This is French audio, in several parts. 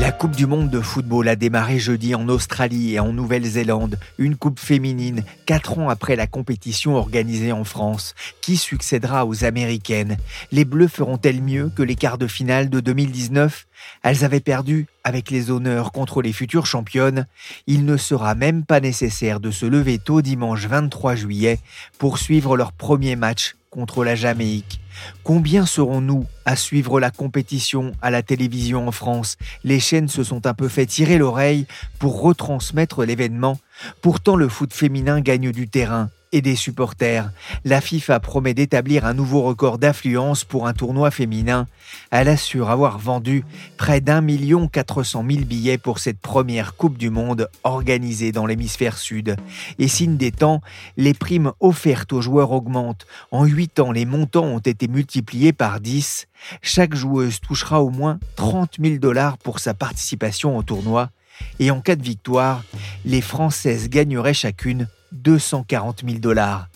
La Coupe du monde de football a démarré jeudi en Australie et en Nouvelle-Zélande, une coupe féminine, quatre ans après la compétition organisée en France. Qui succédera aux Américaines Les Bleus feront-elles mieux que les quarts de finale de 2019 Elles avaient perdu avec les honneurs contre les futures championnes. Il ne sera même pas nécessaire de se lever tôt dimanche 23 juillet pour suivre leur premier match contre la Jamaïque. Combien serons-nous à suivre la compétition à la télévision en France? Les chaînes se sont un peu fait tirer l'oreille pour retransmettre l'événement. Pourtant, le foot féminin gagne du terrain et des supporters. La FIFA promet d'établir un nouveau record d'affluence pour un tournoi féminin. Elle assure avoir vendu près d'un million quatre cent mille billets pour cette première Coupe du Monde organisée dans l'hémisphère sud. Et signe des temps, les primes offertes aux joueurs augmentent. En huit ans, les montants ont été multipliés par 10. Chaque joueuse touchera au moins 30 000 dollars pour sa participation au tournoi. Et en cas de victoire, les Françaises gagneraient chacune 240 000 dollars.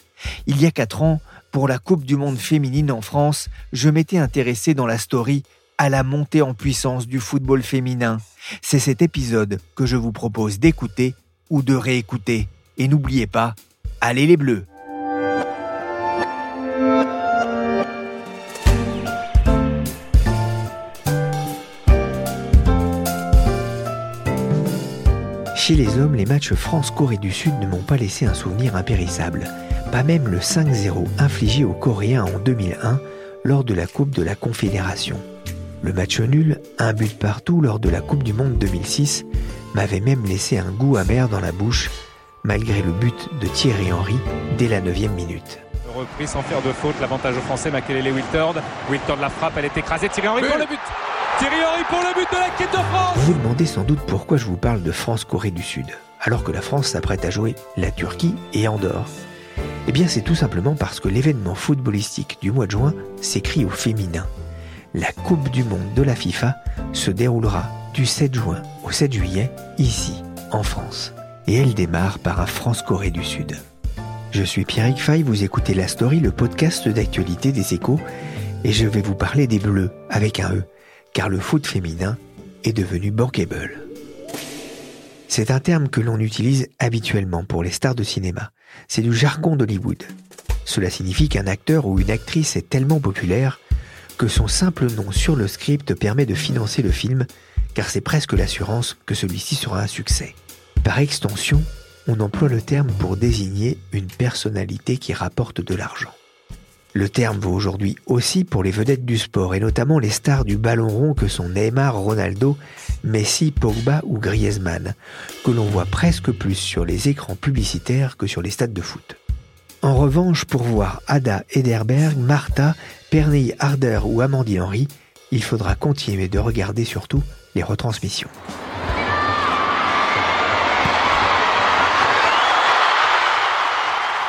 Il y a quatre ans, pour la Coupe du Monde féminine en France, je m'étais intéressé dans la story à la montée en puissance du football féminin. C'est cet épisode que je vous propose d'écouter ou de réécouter. Et n'oubliez pas, allez les bleus Chez les hommes, les matchs France-Corée du Sud ne m'ont pas laissé un souvenir impérissable. Pas même le 5-0 infligé aux Coréens en 2001 lors de la Coupe de la Confédération. Le match nul, un but partout lors de la Coupe du Monde 2006, m'avait même laissé un goût amer dans la bouche, malgré le but de Thierry Henry dès la 9 minute. Repris sans faire de faute, l'avantage aux Français, Makelele Wiltord. Wiltord la frappe, elle est écrasée, Thierry Henry pour le but Thierry Henry pour le but de la quête de France Vous vous demandez sans doute pourquoi je vous parle de France-Corée du Sud, alors que la France s'apprête à jouer la Turquie et Andorre. Eh bien c'est tout simplement parce que l'événement footballistique du mois de juin s'écrit au féminin. La Coupe du Monde de la FIFA se déroulera du 7 juin au 7 juillet, ici, en France. Et elle démarre par un France-Corée du Sud. Je suis Pierrick Fay, vous écoutez La Story, le podcast d'actualité des échos, et je vais vous parler des Bleus, avec un E, car le foot féminin est devenu bankable. C'est un terme que l'on utilise habituellement pour les stars de cinéma. C'est du jargon d'Hollywood. Cela signifie qu'un acteur ou une actrice est tellement populaire que son simple nom sur le script permet de financer le film, car c'est presque l'assurance que celui-ci sera un succès. Par extension, on emploie le terme pour désigner une personnalité qui rapporte de l'argent. Le terme vaut aujourd'hui aussi pour les vedettes du sport et notamment les stars du ballon rond que sont Neymar, Ronaldo, Messi, Pogba ou Griezmann, que l'on voit presque plus sur les écrans publicitaires que sur les stades de foot. En revanche, pour voir Ada Ederberg, Martha, Pernille Harder ou Amandine Henry, il faudra continuer de regarder surtout les retransmissions.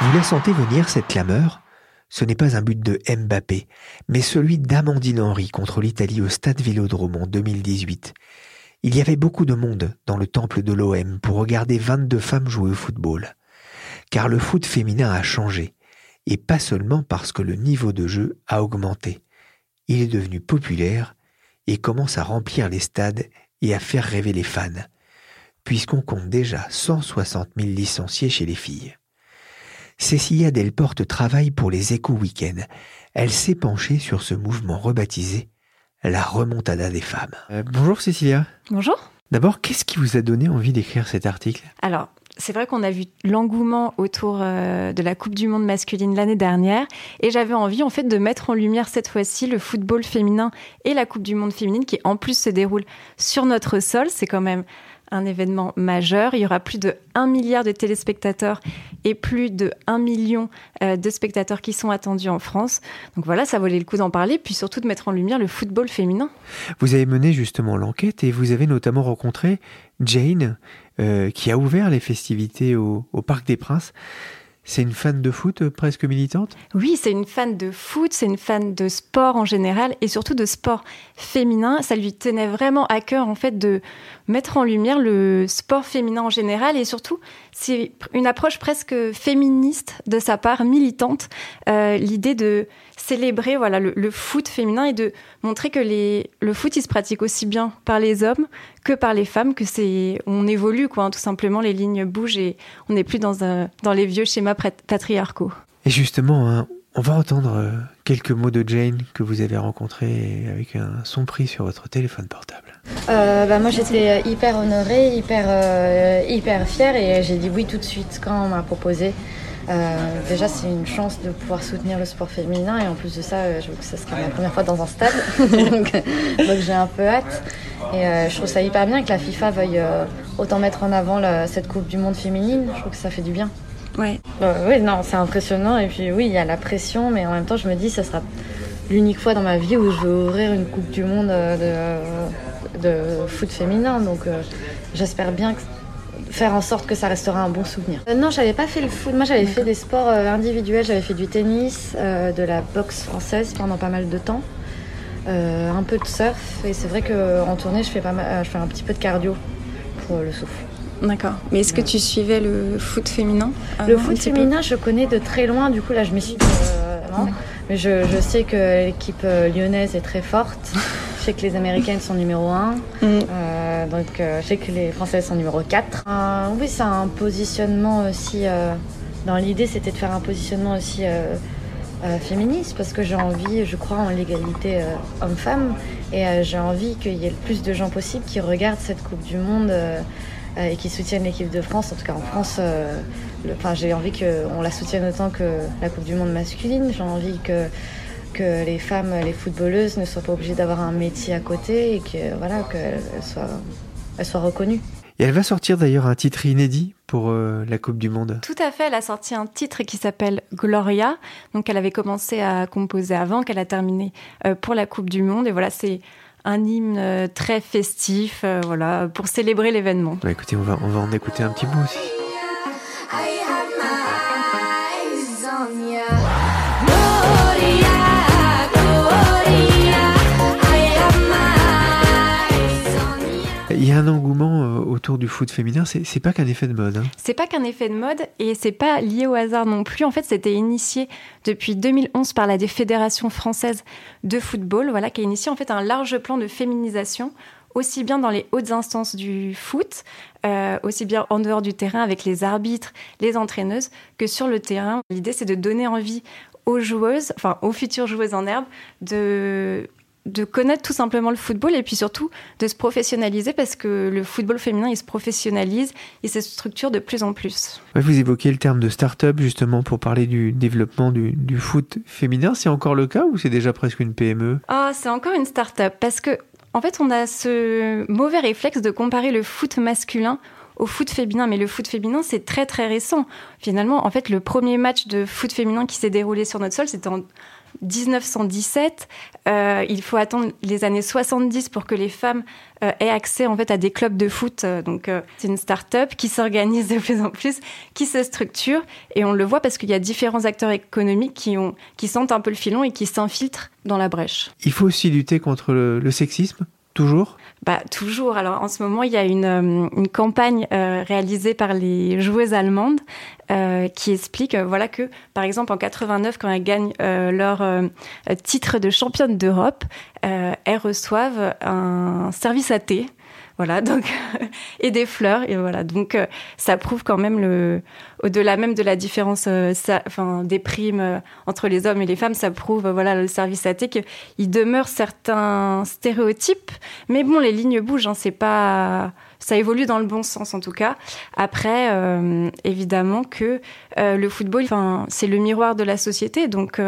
Vous la sentez venir cette clameur? Ce n'est pas un but de Mbappé, mais celui d'Amandine Henry contre l'Italie au Stade Vélodrome en 2018. Il y avait beaucoup de monde dans le temple de l'OM pour regarder 22 femmes jouer au football. Car le foot féminin a changé, et pas seulement parce que le niveau de jeu a augmenté. Il est devenu populaire et commence à remplir les stades et à faire rêver les fans, puisqu'on compte déjà 160 000 licenciés chez les filles. Cécilia Delporte travaille pour les Échos Week-end. Elle s'est penchée sur ce mouvement rebaptisé la remontada des femmes. Euh, bonjour Cécilia. Bonjour. D'abord, qu'est-ce qui vous a donné envie d'écrire cet article? Alors, c'est vrai qu'on a vu l'engouement autour euh, de la Coupe du Monde masculine l'année dernière et j'avais envie en fait de mettre en lumière cette fois-ci le football féminin et la Coupe du Monde féminine qui en plus se déroule sur notre sol. C'est quand même un événement majeur. Il y aura plus de 1 milliard de téléspectateurs et plus de 1 million euh, de spectateurs qui sont attendus en France. Donc voilà, ça valait le coup d'en parler, puis surtout de mettre en lumière le football féminin. Vous avez mené justement l'enquête et vous avez notamment rencontré Jane, euh, qui a ouvert les festivités au, au Parc des Princes. C'est une fan de foot euh, presque militante Oui, c'est une fan de foot, c'est une fan de sport en général et surtout de sport féminin. Ça lui tenait vraiment à cœur en fait de mettre en lumière le sport féminin en général et surtout c'est une approche presque féministe de sa part, militante. Euh, L'idée de célébrer voilà le, foot féminin et de montrer que les, le foot il se pratique aussi bien par les hommes que par les femmes, que c'est on évolue quoi, hein, tout simplement les lignes bougent et on n'est plus dans un, dans les vieux schémas patriarcaux. Et justement, hein, on va entendre euh, quelques mots de Jane que vous avez rencontré avec un son pris sur votre téléphone portable. Euh, bah moi j'étais hyper honorée, hyper, euh, hyper fière et j'ai dit oui tout de suite quand on m'a proposé. Euh, déjà, c'est une chance de pouvoir soutenir le sport féminin et en plus de ça, euh, je veux que ça sera ma première fois dans un stade. donc, donc j'ai un peu hâte. Et euh, je trouve ça hyper bien que la FIFA veuille euh, autant mettre en avant la, cette Coupe du Monde féminine. Je trouve que ça fait du bien. Ouais. Euh, oui, non, c'est impressionnant. Et puis oui, il y a la pression, mais en même temps, je me dis, ça sera l'unique fois dans ma vie où je vais ouvrir une Coupe du Monde de, de foot féminin. Donc j'espère bien faire en sorte que ça restera un bon souvenir. Euh, non, j'avais pas fait le foot. Moi, j'avais fait des sports euh, individuels. J'avais fait du tennis, euh, de la boxe française pendant pas mal de temps, euh, un peu de surf. Et c'est vrai qu'en tournée, je fais, pas mal, je fais un petit peu de cardio pour le souffle. D'accord. Mais est-ce que tu suivais le foot féminin Le foot féminin, je connais de très loin. Du coup, là, je m'y suis. Euh, mais je, je, sais que l'équipe lyonnaise est très forte. Je sais que les Américaines sont numéro 1, mm. euh, donc euh, je sais que les Françaises sont numéro 4. Euh, oui, c'est un positionnement aussi. Euh, dans l'idée, c'était de faire un positionnement aussi euh, féministe parce que j'ai envie, je crois en l'égalité homme-femme et j'ai envie qu'il y ait le plus de gens possible qui regardent cette Coupe du Monde et qui soutiennent l'équipe de France. En tout cas, en France, enfin, j'ai envie qu'on la soutienne autant que la Coupe du Monde masculine. J'ai envie que que les femmes, les footballeuses ne soient pas obligées d'avoir un métier à côté et que voilà qu'elles soient, elles soient reconnues. Et elle va sortir d'ailleurs un titre inédit pour euh, la Coupe du Monde. Tout à fait, elle a sorti un titre qui s'appelle Gloria. Donc elle avait commencé à composer avant, qu'elle a terminé euh, pour la Coupe du Monde. Et voilà, c'est un hymne euh, très festif, euh, voilà, pour célébrer l'événement. Bah, écoutez, on va, on va en écouter un petit bout aussi. Il y a un engouement autour du foot féminin. C'est pas qu'un effet de mode. Hein. C'est pas qu'un effet de mode et c'est pas lié au hasard non plus. En fait, c'était initié depuis 2011 par la Fédération française de football, voilà, qui a initié en fait un large plan de féminisation aussi bien dans les hautes instances du foot, euh, aussi bien en dehors du terrain avec les arbitres, les entraîneuses, que sur le terrain. L'idée, c'est de donner envie aux joueuses, enfin aux futures joueuses en herbe, de de connaître tout simplement le football et puis surtout de se professionnaliser parce que le football féminin il se professionnalise et se structure de plus en plus. Vous évoquez le terme de start-up justement pour parler du développement du, du foot féminin. C'est encore le cas ou c'est déjà presque une PME Ah, c'est encore une start-up parce que en fait on a ce mauvais réflexe de comparer le foot masculin au foot féminin, mais le foot féminin, c'est très très récent. Finalement, en fait, le premier match de foot féminin qui s'est déroulé sur notre sol, c'était en 1917. Euh, il faut attendre les années 70 pour que les femmes euh, aient accès en fait à des clubs de foot. Donc euh, c'est une start-up qui s'organise de plus en plus, qui se structure et on le voit parce qu'il y a différents acteurs économiques qui sentent un peu le filon et qui s'infiltrent dans la brèche. Il faut aussi lutter contre le sexisme. Toujours bah, Toujours. Alors en ce moment, il y a une, euh, une campagne euh, réalisée par les joueuses allemandes euh, qui explique voilà, que, par exemple, en 89, quand elles gagnent euh, leur euh, titre de championne d'Europe, elles reçoivent un service à thé voilà donc et des fleurs et voilà. Donc euh, ça prouve quand même le au-delà même de la différence euh, enfin des primes euh, entre les hommes et les femmes ça prouve voilà le service à thé qu'il demeure certains stéréotypes mais bon les lignes bougent hein, c'est pas ça évolue dans le bon sens en tout cas. Après évidemment que le football enfin c'est le miroir de la société. Donc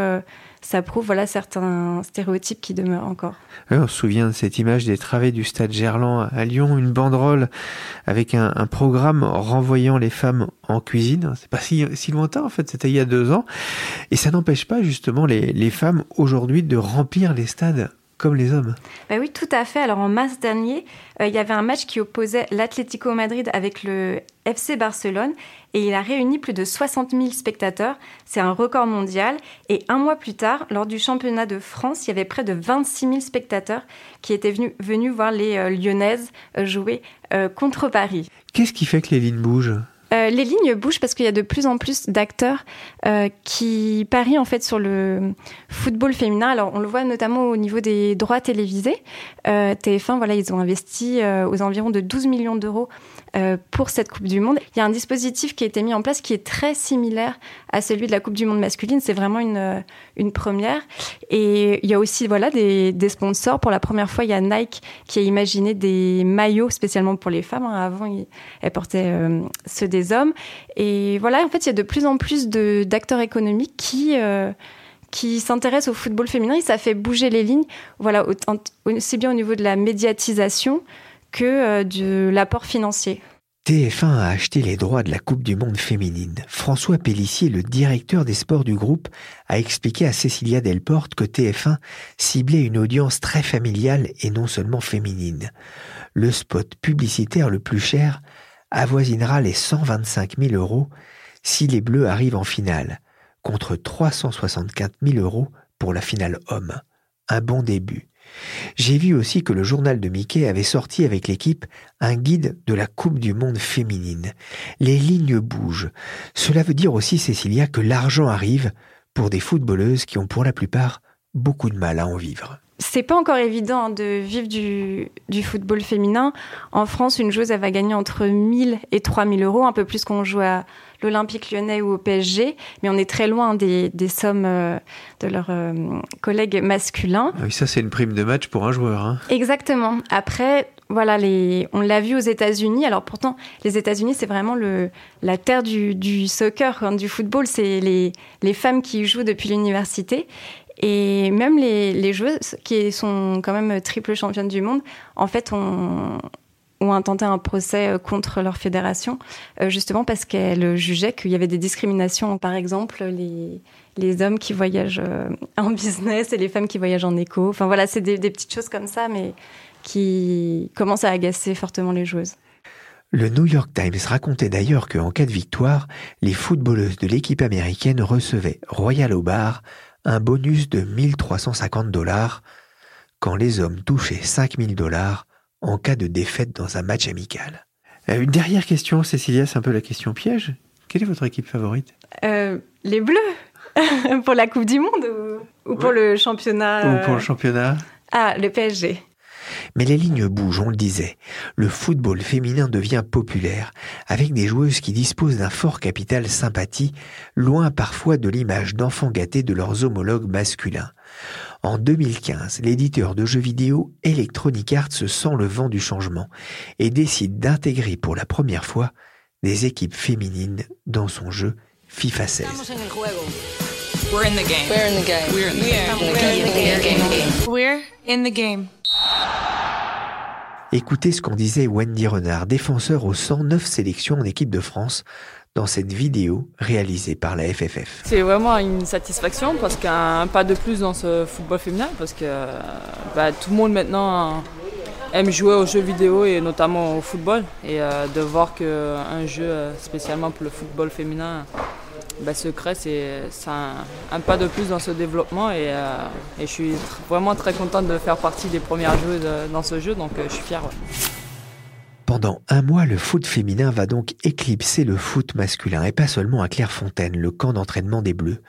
ça prouve voilà certains stéréotypes qui demeurent encore. on se souvient de cette image des travées du stade Gerland à Lyon, une banderole avec un, programme renvoyant les femmes en cuisine. C'est pas si, lointain en fait, c'était il y a deux ans. Et ça n'empêche pas justement les femmes aujourd'hui de remplir les stades comme les hommes. Bah oui, tout à fait. Alors en mars dernier, euh, il y avait un match qui opposait l'Atlético Madrid avec le FC Barcelone et il a réuni plus de 60 000 spectateurs. C'est un record mondial. Et un mois plus tard, lors du championnat de France, il y avait près de 26 000 spectateurs qui étaient venus, venus voir les euh, Lyonnaises euh, jouer contre Paris. Qu'est-ce qui fait que les lignes bougent? Euh, les lignes bougent parce qu'il y a de plus en plus d'acteurs euh, qui parient en fait sur le football féminin. Alors on le voit notamment au niveau des droits télévisés. Euh, TF1, voilà, ils ont investi aux environs de 12 millions d'euros pour cette Coupe du Monde. Il y a un dispositif qui a été mis en place qui est très similaire à celui de la Coupe du Monde masculine. C'est vraiment une, une première. Et il y a aussi voilà des, sponsors. Pour la première fois, il y a Nike qui a imaginé des maillots spécialement pour les femmes. Hein. Avant, elles portaient ceux des hommes. Et voilà, en fait, il y a de plus en plus d'acteurs économiques qui, euh, qui s'intéressent au football féminin ça fait bouger les lignes, voilà, aussi bien au niveau de la médiatisation euh, de l'apport financier. TF1 a acheté les droits de la Coupe du Monde féminine. François Pellissier, le directeur des sports du groupe, a expliqué à Cécilia Delporte que TF1 ciblait une audience très familiale et non seulement féminine. Le spot publicitaire le plus cher avoisinera les 125 000 euros si les Bleus arrivent en finale, contre 364 000 euros pour la finale homme. Un bon début. J'ai vu aussi que le journal de Mickey avait sorti avec l'équipe un guide de la Coupe du Monde féminine. Les lignes bougent. Cela veut dire aussi, Cécilia, que l'argent arrive pour des footballeuses qui ont pour la plupart beaucoup de mal à en vivre c'est pas encore évident de vivre du, football féminin. En France, une joueuse, elle va gagner entre 1000 et 3000 euros, un peu plus qu'on joue à l'Olympique lyonnais ou au PSG, mais on est très loin des, sommes euh, de leurs euh, collègues masculins. Ah oui, ça, c'est une prime de match pour un joueur. Hein. Exactement. Après, voilà, les, on l'a vu aux États-Unis. Alors pourtant, les États-Unis, c'est vraiment le, la terre du, soccer, hein, du football. C'est les, les femmes qui y jouent depuis l'université. Et même les, joueuses qui sont quand même triple championnes du monde, en fait, ont, intenté un procès euh, contre leur fédération, euh, justement parce qu'elles jugeaient qu'il y avait des discriminations. Par exemple, les, les hommes qui voyagent euh, en business et les femmes qui voyagent en éco. Enfin voilà, c'est des, des petites choses comme ça, mais qui commencent à agacer fortement les joueuses. Le New York Times racontait d'ailleurs qu'en cas de victoire, les footballeuses de l'équipe américaine recevaient Royal au bar un bonus de 1350 dollars quand les hommes touchaient 5000 dollars en cas de défaite dans un match amical. Euh, une dernière question, Cécilia, c'est un peu la question piège. Quelle est votre équipe favorite? Euh, Les Bleus Pour la Coupe du Monde ou, pour le championnat Ou pour le championnat? Ah, le PSG. Mais les lignes bougent, on le disait. Le football féminin devient populaire, avec des joueuses qui disposent d'un fort capital sympathie, loin parfois de l'image d'enfants gâtés de leurs homologues masculins. En 2015, l'éditeur de jeux vidéo Electronic Arts sent le vent du changement et décide d'intégrer pour la première fois des équipes féminines dans son jeu FIFA 16. We're in the game. We're in the game. We're in the game. Écoutez ce qu'en disait Wendy Renard, défenseur aux 109 sélections en équipe de France, dans cette vidéo réalisée par la FFF. C'est vraiment une satisfaction parce qu'un pas de plus dans ce football féminin, parce que bah, tout le monde maintenant aime jouer aux jeux vidéo et notamment au football. Et euh, de voir qu'un jeu spécialement pour le football féminin ben, Secret, c'est un, pas de plus dans ce développement euh, et, je suis vraiment très contente de faire partie des premières joueuses euh, dans ce jeu, donc euh, je suis fier. Pendant un mois, le foot féminin va donc éclipser le foot masculin, et pas seulement à Clairefontaine, le camp d'entraînement des Bleus.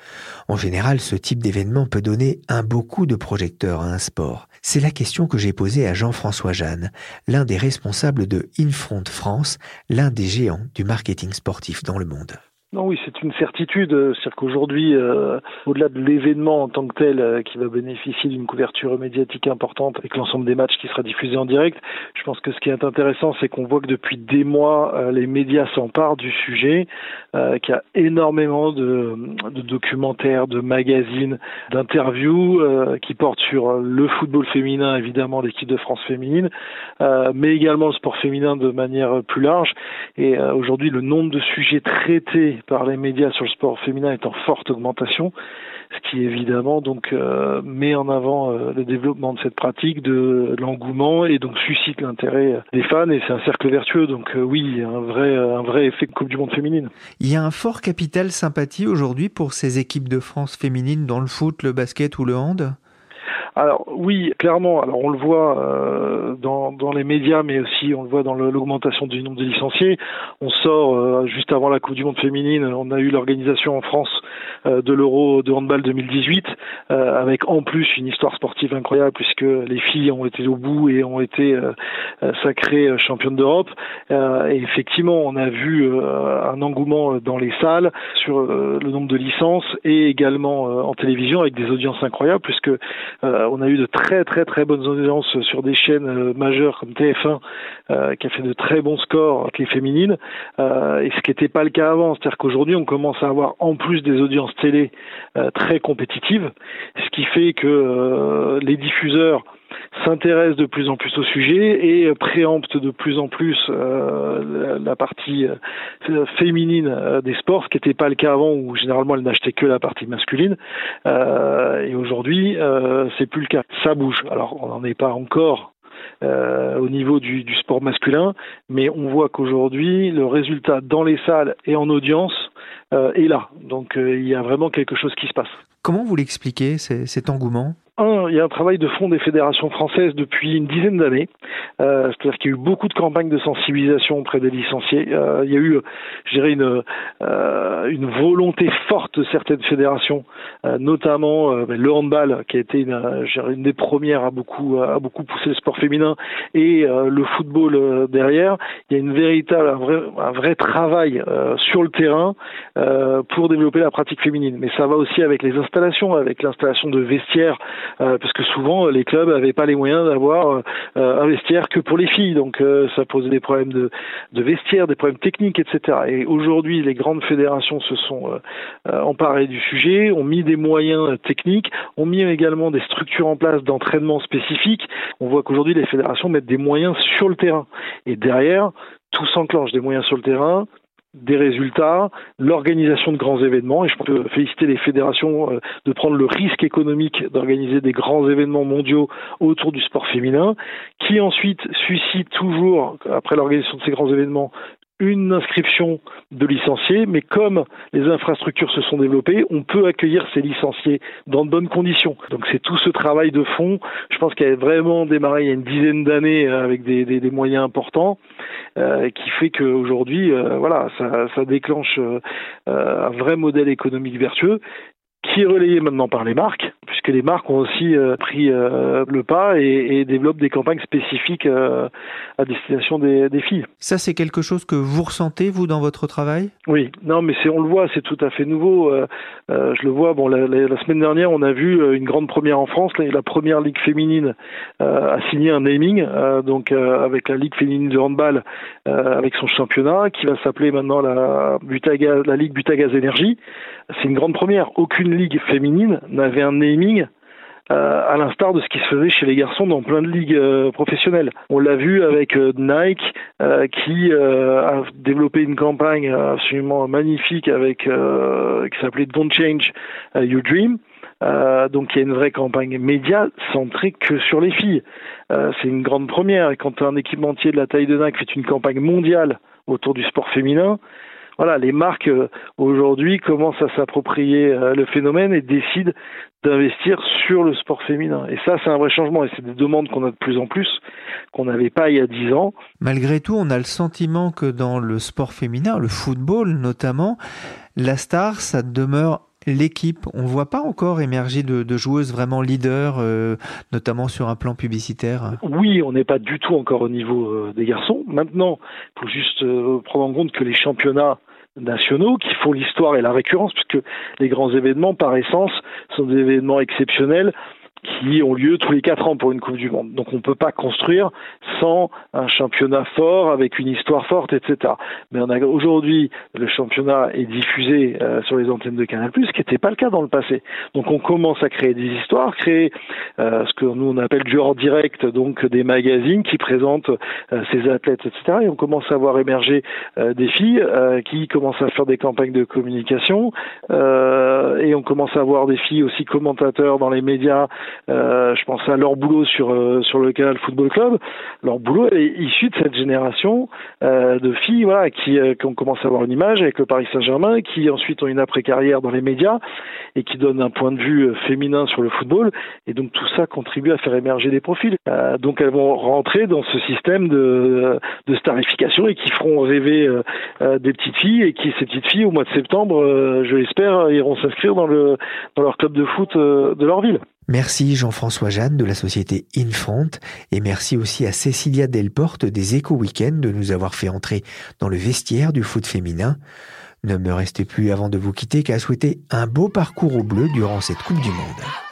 En général, ce type d'événement peut donner un beau coup de projecteur à un sport. C'est la question que j'ai posée à Jean-François Jeanne, l'un des responsables de Infront France, l'un des géants du marketing sportif dans le monde. Non, oui, c'est une certitude. C'est-à-dire qu'aujourd'hui, euh, au-delà de l'événement en tant que tel, euh, qui va bénéficier d'une couverture médiatique importante avec l'ensemble des matchs qui sera diffusé en direct, je pense que ce qui est intéressant, c'est qu'on voit que depuis des mois, euh, les médias s'emparent du sujet, qu'il y a énormément de, de, documentaires, de magazines, d'interviews qui portent sur le football féminin, évidemment l'équipe de France féminine, mais également le sport féminin de manière plus large. Et aujourd'hui, le nombre de sujets traités par les médias sur le sport féminin est en forte augmentation, ce qui évidemment donc euh, met en avant euh, le développement de cette pratique, de, l'engouement et donc suscite l'intérêt des fans et c'est un cercle vertueux. Donc euh, oui, un vrai un vrai effet Coupe du Monde féminine. Il y a un fort capital sympathie aujourd'hui pour ces équipes de France féminines dans le foot, le basket ou le hand? Alors oui, clairement. Alors on le voit euh, dans, dans, les médias, mais aussi on le voit dans l'augmentation du nombre de licenciés. On sort euh, juste avant la Coupe du Monde féminine, on a eu l'organisation en France euh, de l'Euro de handball 2018, avec en plus une histoire sportive incroyable puisque les filles ont été au bout et ont été sacrées championnes d'Europe. et effectivement, on a vu un engouement dans les salles sur le nombre de licences et également en télévision avec des audiences incroyables puisque on a eu de très très très bonnes audiences sur des chaînes euh, majeures comme TF1 euh, qui a fait de très bons scores avec les féminines euh, et ce qui n'était pas le cas avant. C'est-à-dire qu'aujourd'hui on commence à avoir en plus des audiences télé très compétitives, ce qui fait que les diffuseurs s'intéresse de plus en plus au sujet et préempte de plus en plus euh, la, partie euh, féminine euh, des sports, ce qui n'était pas le cas avant où généralement elle n'achetait que la partie masculine. et aujourd'hui, c'est plus le cas. Ça bouge. Alors on n'en est pas encore au niveau du, du, sport masculin, mais on voit qu'aujourd'hui, le résultat dans les salles et en audience est là. Donc il y a vraiment quelque chose qui se passe. Comment vous l'expliquez, cet engouement? Un, il y a un travail de fond des fédérations françaises depuis une dizaine d'années. Euh, C'est-à-dire qu'il y a eu beaucoup de campagnes de sensibilisation auprès des licenciés. Euh, il y a eu, je dirais, une, euh, une volonté forte de certaines fédérations, euh, notamment euh, le handball, qui a été une, une, des premières à beaucoup, à beaucoup pousser le sport féminin, et le football derrière. Il y a une véritable, un vrai, un vrai travail sur le terrain pour développer la pratique féminine. Mais ça va aussi avec les installations, avec l'installation de vestiaires euh, parce que souvent les clubs n'avaient pas les moyens d'avoir euh, un vestiaire que pour les filles, donc euh, ça posait des problèmes de, de vestiaire, des problèmes techniques, etc. Et aujourd'hui, les grandes fédérations se sont emparées du sujet, ont mis des moyens techniques, ont mis également des structures en place d'entraînement spécifiques. On voit qu'aujourd'hui les fédérations mettent des moyens sur le terrain. Et derrière, tout s'enclenche, des moyens sur le terrain, des résultats, l'organisation de grands événements, et je peux féliciter les fédérations euh, de prendre le risque économique d'organiser des grands événements mondiaux autour du sport féminin, qui ensuite suscite toujours, après l'organisation de ces grands événements, une inscription de licenciés, mais comme les infrastructures se sont développées, on peut accueillir ces licenciés dans de bonnes conditions. Donc c'est tout ce travail de fond, je pense qu'il a vraiment démarré il y a une dizaine d'années euh, avec des, moyens importants, euh, qui fait qu'aujourd'hui, euh, voilà, ça, déclenche euh, un vrai modèle économique vertueux qui est relayé maintenant par les marques, puisque les marques ont aussi euh, pris euh, le pas et, et, développent des campagnes spécifiques euh, à destination des, des, filles. Ça, c'est quelque chose que vous ressentez, vous, dans votre travail? Oui, non, mais on le voit, c'est tout à fait nouveau. je le vois, bon, la, la, la, semaine dernière, on a vu une grande première en France, la, la première ligue féminine a signé un naming, donc avec la ligue féminine de handball, avec son championnat, qui va s'appeler maintenant la, Butagaz, la ligue Butagaz Énergie. C'est une grande première. Aucune ligue féminine n'avait un naming euh, à l'instar de ce qui se faisait chez les garçons dans plein de ligues euh, professionnelles. On l'a vu avec euh, Nike qui a développé une campagne absolument magnifique avec qui s'appelait Don't Change Your Dream. donc il y a une vraie campagne média centrée que sur les filles. c'est une grande première. Quand un équipementier de la taille de Nike fait une campagne mondiale autour du sport féminin, voilà, les marques euh, aujourd'hui commencent à s'approprier euh, le phénomène et décident d'investir sur le sport féminin. Et ça, c'est un vrai changement et c'est des demandes qu'on a de plus en plus, qu'on n'avait pas il y a dix ans. Malgré tout, on a le sentiment que dans le sport féminin, le football notamment, la star, ça demeure l'équipe. On ne voit pas encore émerger de, de joueuses vraiment leaders, euh, notamment sur un plan publicitaire. Oui, on n'est pas du tout encore au niveau euh, des garçons. Maintenant, il faut juste euh, prendre en compte que les championnats nationaux qui font l'histoire et la récurrence, puisque les grands événements, par essence, sont des événements exceptionnels qui ont lieu tous les quatre ans pour une Coupe du Monde. Donc on ne peut pas construire sans un championnat fort, avec une histoire forte, etc. Mais on a aujourd'hui, le championnat est diffusé euh, sur les antennes de Canal+, ce qui n'était pas le cas dans le passé. Donc on commence à créer des histoires, créer euh, ce que nous on appelle du hors direct, donc des magazines qui présentent euh, ces athlètes, etc. Et on commence à voir émerger des filles qui commencent à faire des campagnes de communication, et on commence à voir des filles aussi commentateurs dans les médias euh, je pense à leur boulot sur euh, sur le canal Football Club. Leur boulot est issu de cette génération euh, de filles, voilà, qui, qui, ont commencé à avoir une image avec le Paris Saint-Germain, qui ensuite ont une après-carrière dans les médias et qui donnent un point de vue féminin sur le football. Et donc tout ça contribue à faire émerger des profils. donc elles vont rentrer dans ce système de, de starification et qui feront rêver des petites filles et qui ces petites filles au mois de septembre, je l'espère, iront s'inscrire dans le dans leur club de foot de leur ville. Merci Jean-François Jeanne de la société Infront et merci aussi à Cécilia Delporte des Éco Weekend de nous avoir fait entrer dans le vestiaire du foot féminin. Ne me restez plus avant de vous quitter qu'à souhaiter un beau parcours au bleu durant cette Coupe du Monde.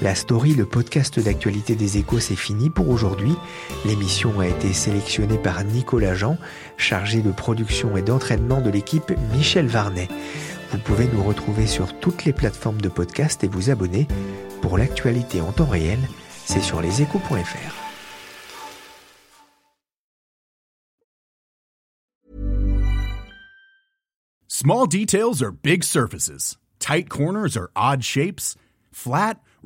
La story, le podcast d'actualité des échos, c'est fini pour aujourd'hui. L'émission a été sélectionnée par Nicolas Jean, chargé de production et d'entraînement de l'équipe Michel Varnet. Vous pouvez nous retrouver sur toutes les plateformes de podcast et vous abonner. Pour l'actualité en temps réel, c'est sur leséchos.fr. Small details are big surfaces. Tight corners are odd shapes. Flat